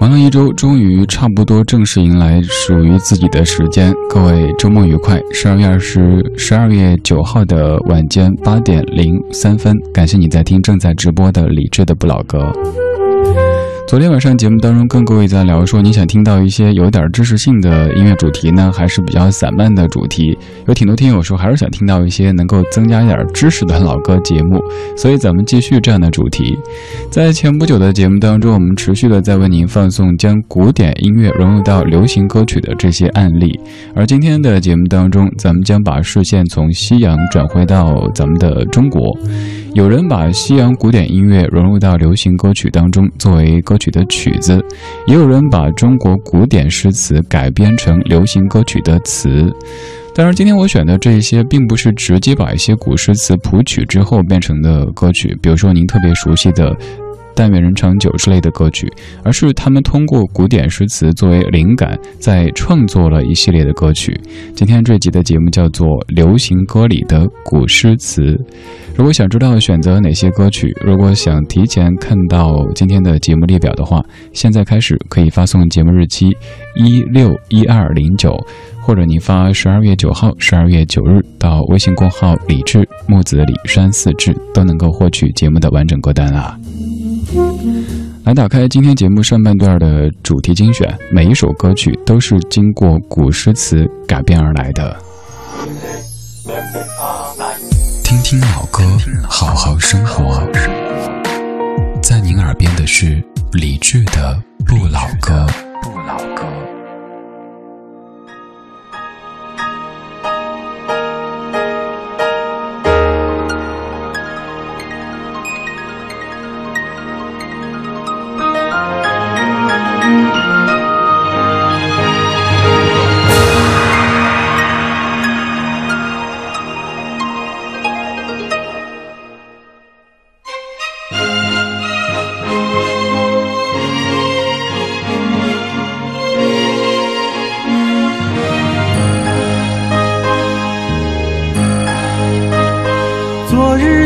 忙了一周，终于差不多正式迎来属于自己的时间。各位周末愉快！十二月二十，十二月九号的晚间八点零三分，感谢你在听正在直播的李智的不老歌。昨天晚上节目当中跟各位在聊说，你想听到一些有点知识性的音乐主题呢，还是比较散漫的主题？有挺多听友说还是想听到一些能够增加一点知识的老歌节目，所以咱们继续这样的主题。在前不久的节目当中，我们持续的在为您放送将古典音乐融入到流行歌曲的这些案例，而今天的节目当中，咱们将把视线从西洋转回到咱们的中国。有人把西洋古典音乐融入到流行歌曲当中，作为歌曲的曲子；也有人把中国古典诗词改编成流行歌曲的词。当然，今天我选的这些，并不是直接把一些古诗词谱曲之后变成的歌曲，比如说您特别熟悉的。但愿人长久之类的歌曲，而是他们通过古典诗词作为灵感，在创作了一系列的歌曲。今天这集的节目叫做《流行歌里的古诗词》。如果想知道选择哪些歌曲，如果想提前看到今天的节目列表的话，现在开始可以发送节目日期一六一二零九，或者你发十二月九号、十二月九日到微信公号“李志木子李山四志”，都能够获取节目的完整歌单啊。来打开今天节目上半段的主题精选，每一首歌曲都是经过古诗词改编而来的。听听老歌，好好生活。在您耳边的是李志的《不老歌》。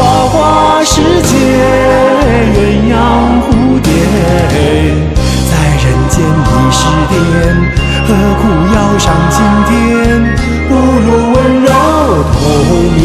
花花世界，鸳鸯蝴蝶。在人间已是癫，何苦要上青天？不如温柔同眠。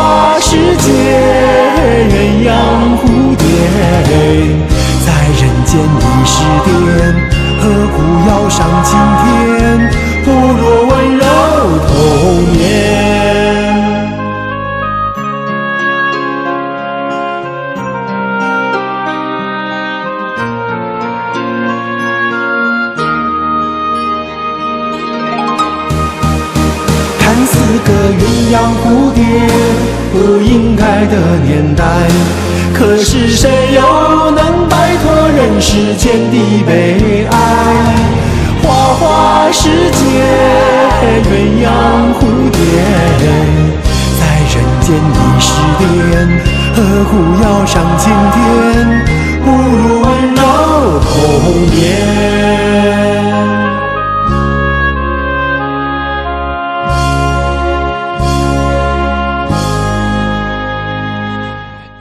花世界，鸳鸯蝴蝶，在人间已是癫，何苦要上青天？不如温柔童年。个鸳鸯蝴蝶不应该的年代，可是谁又能摆脱人世间的悲哀？花花世界，鸳鸯蝴蝶，在人间已是癫，何苦要上青天？不如温柔童年。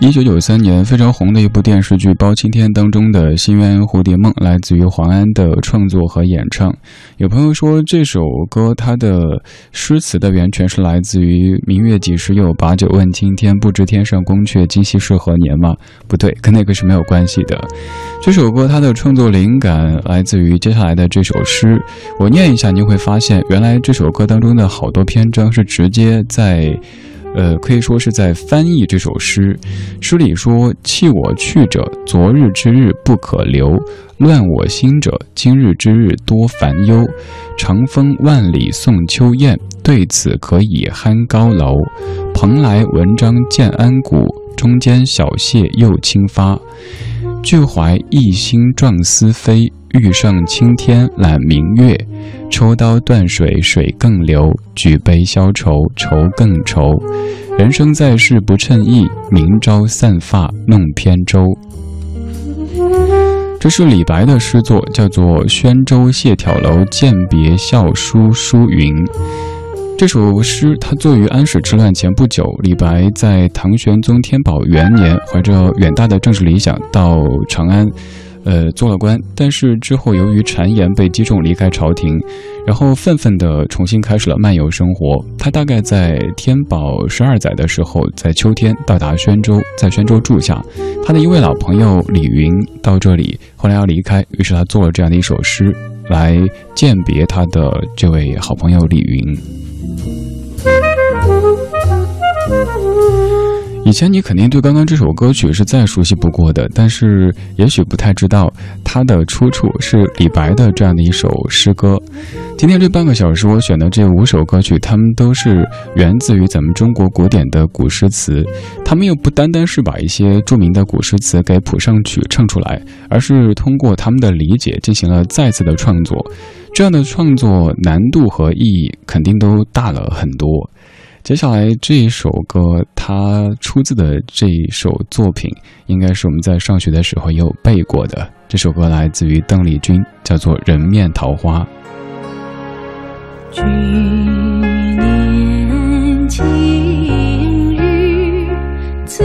一九九三年非常红的一部电视剧《包青天》当中的《心鸳蝴蝶梦》来自于黄安的创作和演唱。有朋友说这首歌它的诗词的源泉是来自于“明月几时有，把酒问青天，不知天上宫阙，今夕是何年”吗？不对，跟那个是没有关系的。这首歌它的创作灵感来自于接下来的这首诗，我念一下，你会发现原来这首歌当中的好多篇章是直接在。呃，可以说是在翻译这首诗。诗里说：“弃我去者，昨日之日不可留；乱我心者，今日之日多烦忧。长风万里送秋雁，对此可以酣高楼。蓬莱文章建安骨，中间小谢又清发。俱怀一心壮思飞。”欲上青天揽明月，抽刀断水水更流，举杯消愁愁更愁。人生在世不称意，明朝散发弄扁舟。这是李白的诗作，叫做《宣州谢眺楼饯别校书书云》。这首诗它作于安史之乱前不久，李白在唐玄宗天宝元年，怀着远大的政治理想到长安。呃，做了官，但是之后由于谗言被击中，离开朝廷，然后愤愤地重新开始了漫游生活。他大概在天宝十二载的时候，在秋天到达宣州，在宣州住下。他的一位老朋友李云到这里，后来要离开，于是他做了这样的一首诗来鉴别他的这位好朋友李云。以前你肯定对刚刚这首歌曲是再熟悉不过的，但是也许不太知道它的出处是李白的这样的一首诗歌。今天这半个小时我选的这五首歌曲，它们都是源自于咱们中国古典的古诗词。他们又不单单是把一些著名的古诗词给谱上曲唱出来，而是通过他们的理解进行了再次的创作。这样的创作难度和意义肯定都大了很多。接下来这一首歌，它出自的这一首作品，应该是我们在上学的时候也有背过的。这首歌来自于邓丽君，叫做《人面桃花》。去年今日此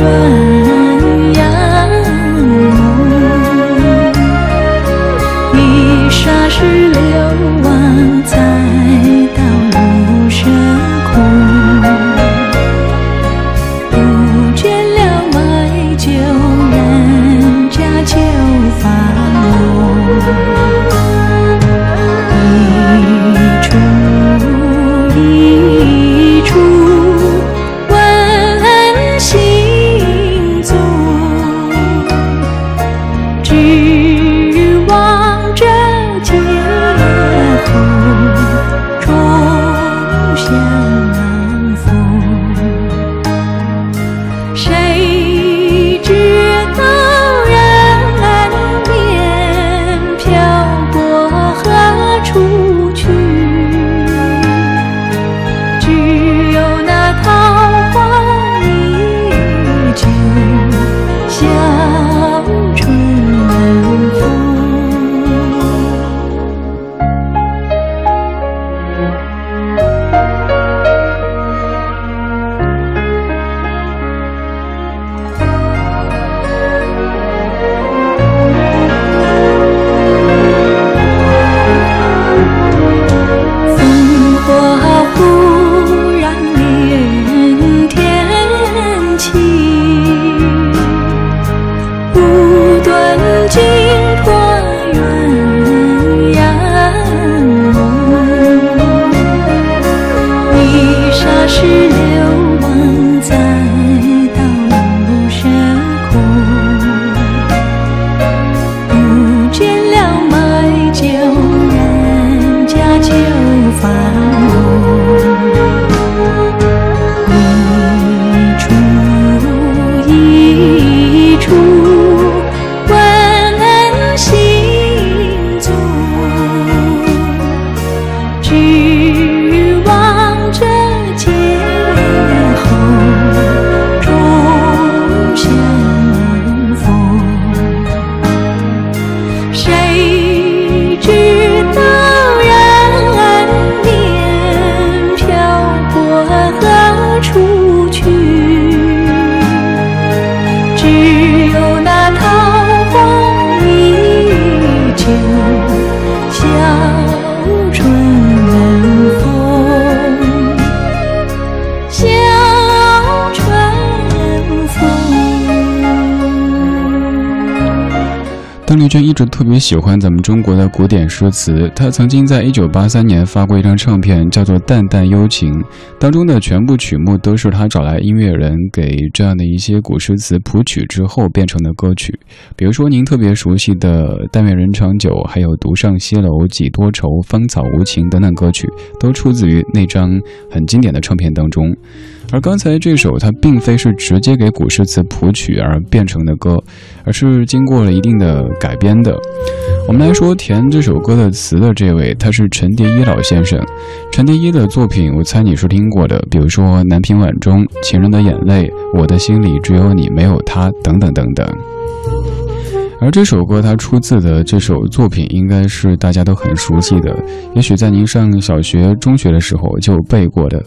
转娟一直特别喜欢咱们中国的古典诗词，他曾经在一九八三年发过一张唱片，叫做《淡淡幽情》，当中的全部曲目都是他找来音乐人给这样的一些古诗词谱曲之后变成的歌曲。比如说您特别熟悉的《但愿人长久》，还有《独上西楼几多愁》《芳草无情》等等歌曲，都出自于那张很经典的唱片当中。而刚才这首，它并非是直接给古诗词谱曲而变成的歌，而是经过了一定的改编的。我们来说填这首歌的词的这位，他是陈蝶衣老先生。陈蝶衣的作品，我猜你是听过的，比如说《南屏晚钟》《情人的眼泪》《我的心里只有你没有他》等等等等。而这首歌它出自的这首作品，应该是大家都很熟悉的，也许在您上小学、中学的时候就背过的。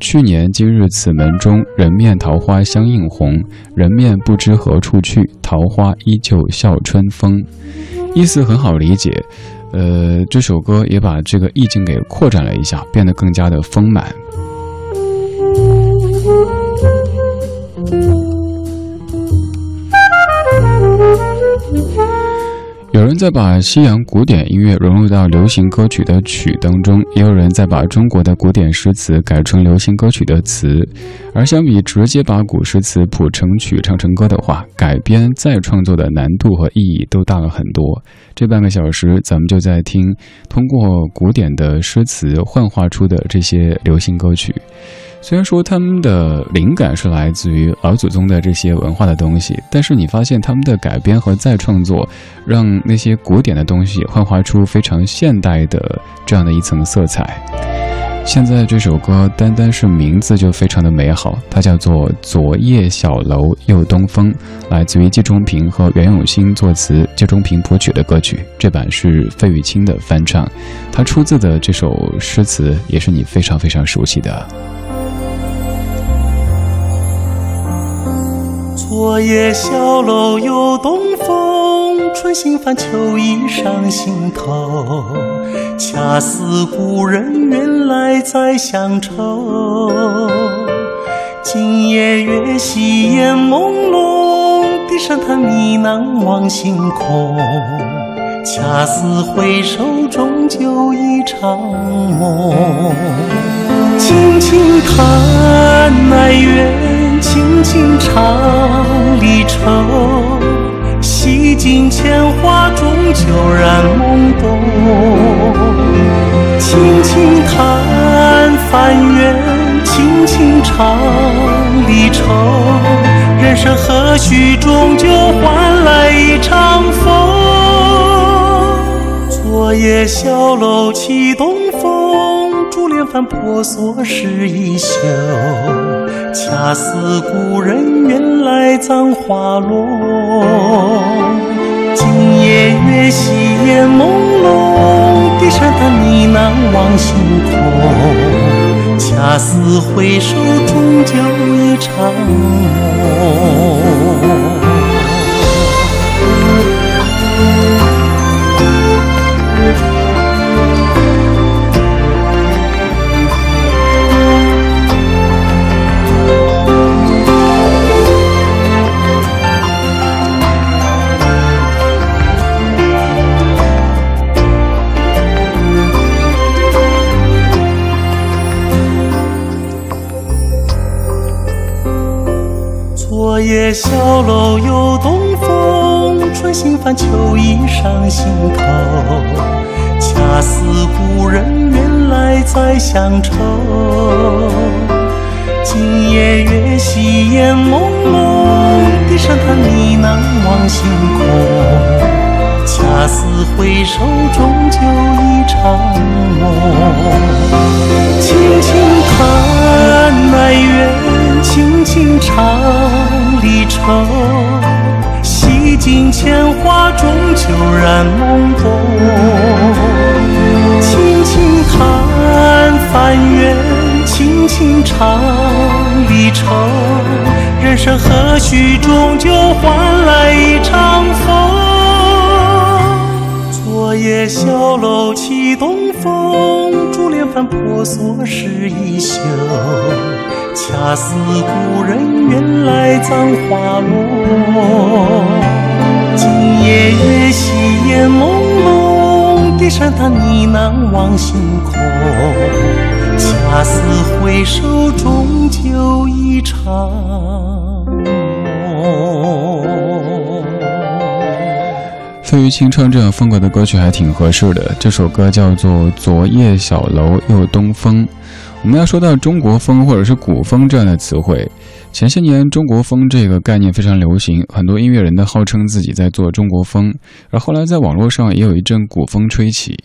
去年今日此门中，人面桃花相映红。人面不知何处去，桃花依旧笑春风。意思很好理解，呃，这首歌也把这个意境给扩展了一下，变得更加的丰满。在把西洋古典音乐融入到流行歌曲的曲当中，也有人在把中国的古典诗词改成流行歌曲的词。而相比直接把古诗词谱成曲唱成歌的话，改编再创作的难度和意义都大了很多。这半个小时，咱们就在听通过古典的诗词幻化出的这些流行歌曲。虽然说他们的灵感是来自于老祖宗的这些文化的东西，但是你发现他们的改编和再创作，让那些古典的东西幻化出非常现代的这样的一层色彩。现在这首歌单单是名字就非常的美好，它叫做《昨夜小楼又东风》，来自于季中平和袁永新作词、季中平谱曲的歌曲。这版是费玉清的翻唱，他出自的这首诗词也是你非常非常熟悉的。昨夜小楼又东风，春心泛秋意上心头。恰似故人远来再乡愁。今夜月稀烟朦胧，低声叹呢喃望星空。恰似回首终究一场梦。轻轻叹哀怨。轻轻唱离愁，洗尽铅华，终究染懵懂。轻轻叹翻缘，轻轻唱离愁。人生何须终究换来一场风？昨夜小楼起东千帆婆娑湿衣袖。恰似故人远来葬花落，今夜月稀烟朦胧，低声叹呢喃望星空。恰似回首终究一场梦。心泛秋意上心头。恰似故人远来再乡愁。今夜月稀烟朦胧，低声叹呢喃望星空。恰似回首，终究一场梦。轻轻叹哀怨，轻轻唱离愁。洗尽铅华，终究染懵懂。轻轻叹翻缘，轻轻唱离愁。人生何须，终究换来一场风。昨夜小楼起东风，珠帘翻婆娑湿衣袖。恰似故人远来葬花落。今夜月稀烟朦胧，低声叹呢喃望星空。恰似回首，终究一场梦。费玉清唱这样风格的歌曲还挺合适的。这首歌叫做《昨夜小楼又东风》。我们要说到中国风或者是古风这样的词汇，前些年中国风这个概念非常流行，很多音乐人都号称自己在做中国风，而后来在网络上也有一阵古风吹起。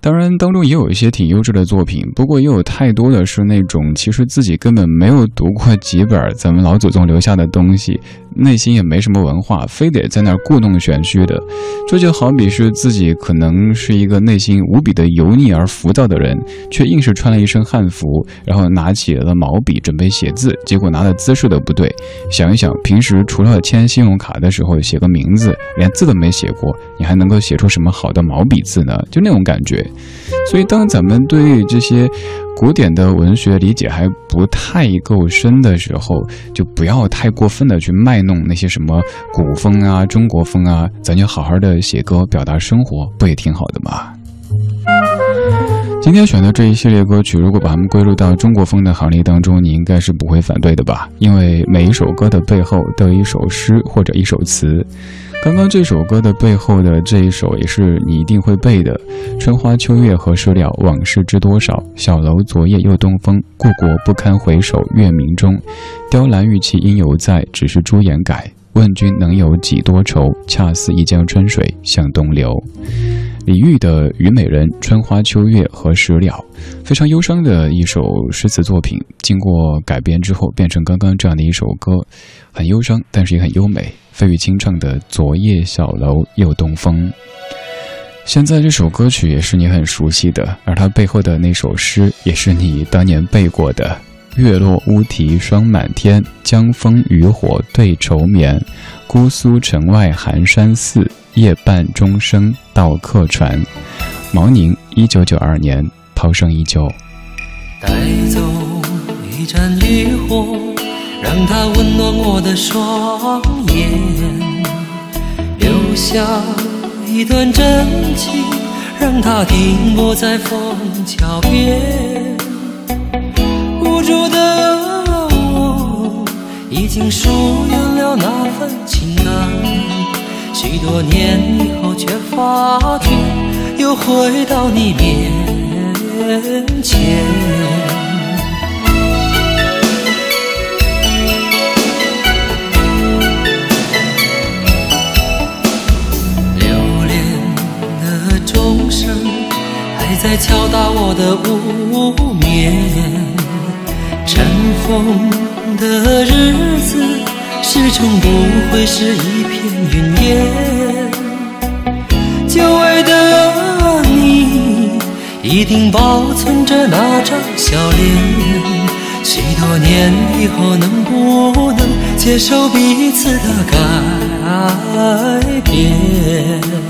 当然，当中也有一些挺优质的作品，不过也有太多的是那种其实自己根本没有读过几本咱们老祖宗留下的东西，内心也没什么文化，非得在那儿故弄玄虚的。这就好比是自己可能是一个内心无比的油腻而浮躁的人，却硬是穿了一身汉服，然后拿起了毛笔准备写字，结果拿的姿势都不对。想一想，平时除了签信用卡的时候写个名字，连字都没写过，你还能够写出什么好的毛笔字呢？就那种感觉。所以，当咱们对于这些古典的文学理解还不太够深的时候，就不要太过分的去卖弄那些什么古风啊、中国风啊，咱就好好的写歌，表达生活，不也挺好的吗？今天选的这一系列歌曲，如果把它们归入到中国风的行列当中，你应该是不会反对的吧？因为每一首歌的背后都有一首诗或者一首词。刚刚这首歌的背后的这一首也是你一定会背的：“春花秋月何时了？往事知多少？小楼昨夜又东风。故国不堪回首月明中。雕栏玉砌应犹在，只是朱颜改。问君能有几多愁？恰似一江春水向东流。”李煜的《虞美人》：“春花秋月何时了？”非常忧伤的一首诗词作品，经过改编之后变成刚刚这样的一首歌，很忧伤，但是也很优美。费玉清唱的《昨夜小楼又东风》，现在这首歌曲也是你很熟悉的，而它背后的那首诗也是你当年背过的：“月落乌啼霜满天，江枫渔火对愁眠。姑苏城外寒山寺，夜半钟声到客船。”毛宁，一九九二年，涛声依旧。带走一盏渔火。让它温暖我的双眼，留下一段真情，让它停泊在枫桥边。无助的我，已经疏远了那份情感，许多年以后，却发觉又回到你面前。留恋的钟声还在敲打我的无眠，尘封的日子始终不会是一片云烟。久违的你，一定保存着那张笑脸。许多年以后，能不能接受彼此的改变？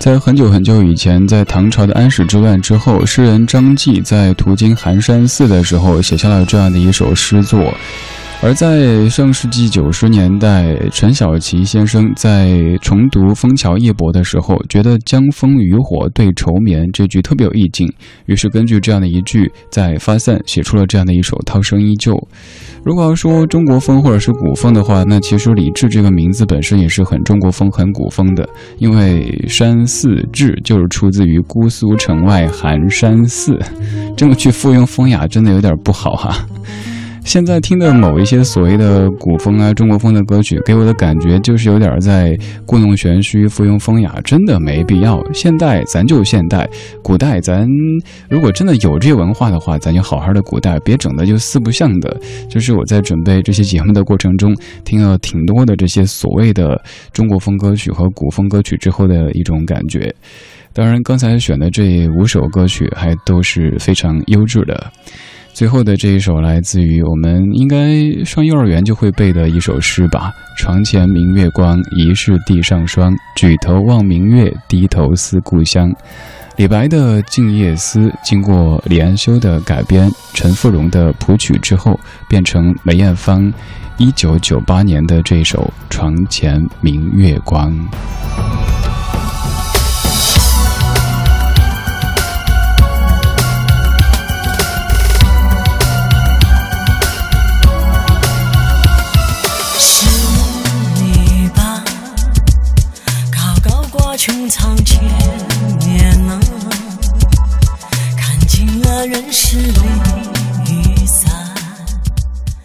在很久很久以前，在唐朝的安史之乱之后，诗人张继在途经寒山寺的时候，写下了这样的一首诗作。而在上世纪九十年代，陈小奇先生在重读《枫桥夜泊》的时候，觉得“江枫渔火对愁眠”这句特别有意境，于是根据这样的一句，在发散写出了这样的一首《涛声依旧》。如果要说中国风或者是古风的话，那其实李治这个名字本身也是很中国风、很古风的，因为山寺志就是出自于姑苏城外寒山寺，这么去附庸风雅，真的有点不好哈。现在听的某一些所谓的古风啊、中国风的歌曲，给我的感觉就是有点在故弄玄虚、附庸风雅，真的没必要。现代咱就现代，古代咱如果真的有这文化的话，咱就好好的古代，别整的就四不像的。就是我在准备这些节目的过程中，听了挺多的这些所谓的中国风歌曲和古风歌曲之后的一种感觉。当然，刚才选的这五首歌曲还都是非常优质的。最后的这一首来自于我们应该上幼儿园就会背的一首诗吧：“床前明月光，疑是地上霜。举头望明月，低头思故乡。”李白的《静夜思》经过李安修的改编，陈富荣的谱曲之后，变成梅艳芳一九九八年的这首《床前明月光》。人世。